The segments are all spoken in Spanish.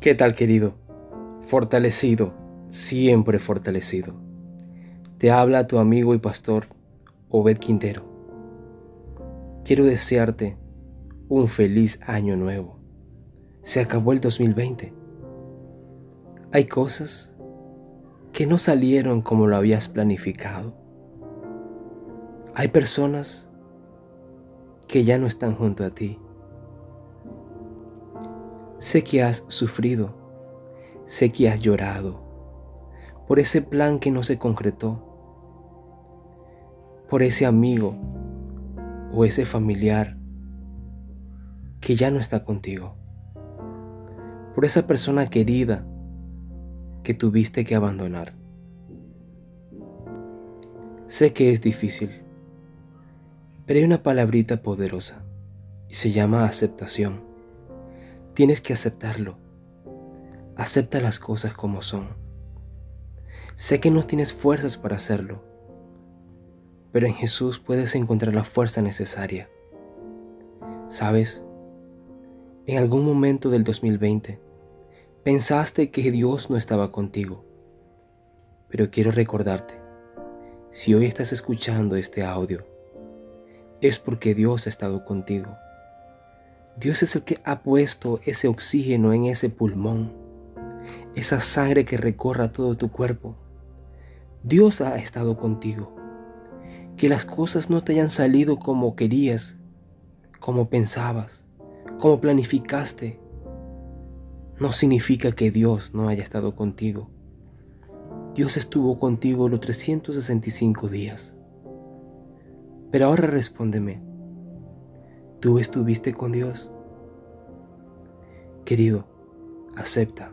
¿Qué tal querido? Fortalecido, siempre fortalecido. Te habla tu amigo y pastor Obed Quintero. Quiero desearte un feliz año nuevo. Se acabó el 2020. Hay cosas que no salieron como lo habías planificado. Hay personas que ya no están junto a ti. Sé que has sufrido, sé que has llorado por ese plan que no se concretó, por ese amigo o ese familiar que ya no está contigo, por esa persona querida que tuviste que abandonar. Sé que es difícil, pero hay una palabrita poderosa y se llama aceptación. Tienes que aceptarlo. Acepta las cosas como son. Sé que no tienes fuerzas para hacerlo, pero en Jesús puedes encontrar la fuerza necesaria. ¿Sabes? En algún momento del 2020 pensaste que Dios no estaba contigo, pero quiero recordarte, si hoy estás escuchando este audio, es porque Dios ha estado contigo Dios es el que ha puesto ese oxígeno en ese pulmón, esa sangre que recorra todo tu cuerpo. Dios ha estado contigo. Que las cosas no te hayan salido como querías, como pensabas, como planificaste, no significa que Dios no haya estado contigo. Dios estuvo contigo los 365 días. Pero ahora respóndeme, ¿Tú estuviste con Dios? Querido, acepta.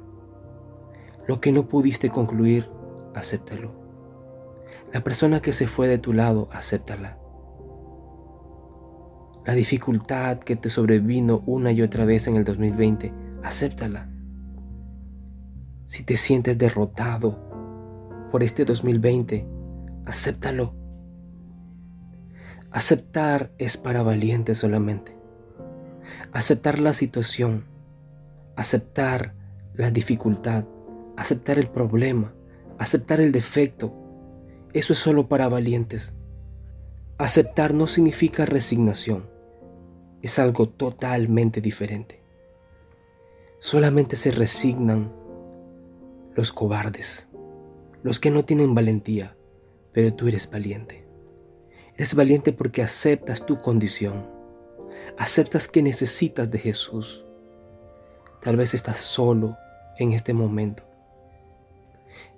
Lo que no pudiste concluir, acéptalo. La persona que se fue de tu lado, acéptala. La dificultad que te sobrevino una y otra vez en el 2020, acéptala. Si te sientes derrotado por este 2020, acéptalo. Aceptar es para valientes solamente. Aceptar la situación, aceptar la dificultad, aceptar el problema, aceptar el defecto, eso es solo para valientes. Aceptar no significa resignación, es algo totalmente diferente. Solamente se resignan los cobardes, los que no tienen valentía, pero tú eres valiente. Eres valiente porque aceptas tu condición. Aceptas que necesitas de Jesús. Tal vez estás solo en este momento.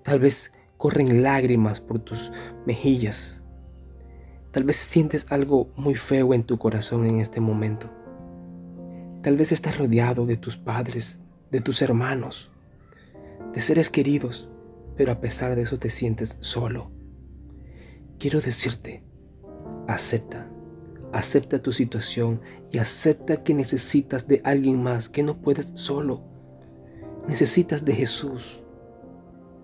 Tal vez corren lágrimas por tus mejillas. Tal vez sientes algo muy feo en tu corazón en este momento. Tal vez estás rodeado de tus padres, de tus hermanos, de seres queridos, pero a pesar de eso te sientes solo. Quiero decirte acepta. Acepta tu situación y acepta que necesitas de alguien más, que no puedes solo. Necesitas de Jesús.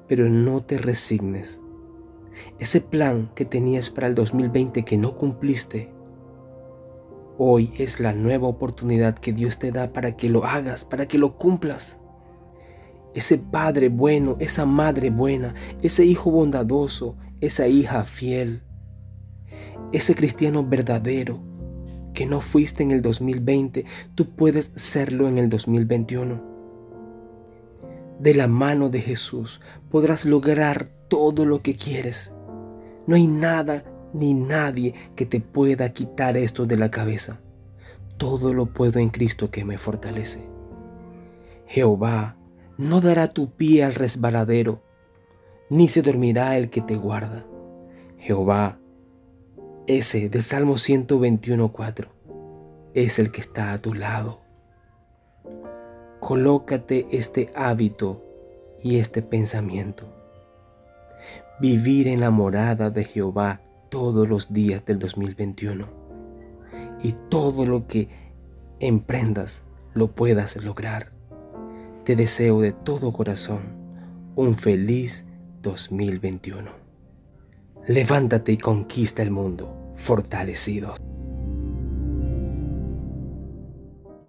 Pero no te resignes. Ese plan que tenías para el 2020 que no cumpliste, hoy es la nueva oportunidad que Dios te da para que lo hagas, para que lo cumplas. Ese padre bueno, esa madre buena, ese hijo bondadoso, esa hija fiel ese cristiano verdadero que no fuiste en el 2020, tú puedes serlo en el 2021. De la mano de Jesús podrás lograr todo lo que quieres. No hay nada ni nadie que te pueda quitar esto de la cabeza. Todo lo puedo en Cristo que me fortalece. Jehová no dará tu pie al resbaladero, ni se dormirá el que te guarda. Jehová ese de Salmo 121.4 es el que está a tu lado. Colócate este hábito y este pensamiento. Vivir en la morada de Jehová todos los días del 2021 y todo lo que emprendas lo puedas lograr. Te deseo de todo corazón un feliz 2021. Levántate y conquista el mundo, fortalecidos.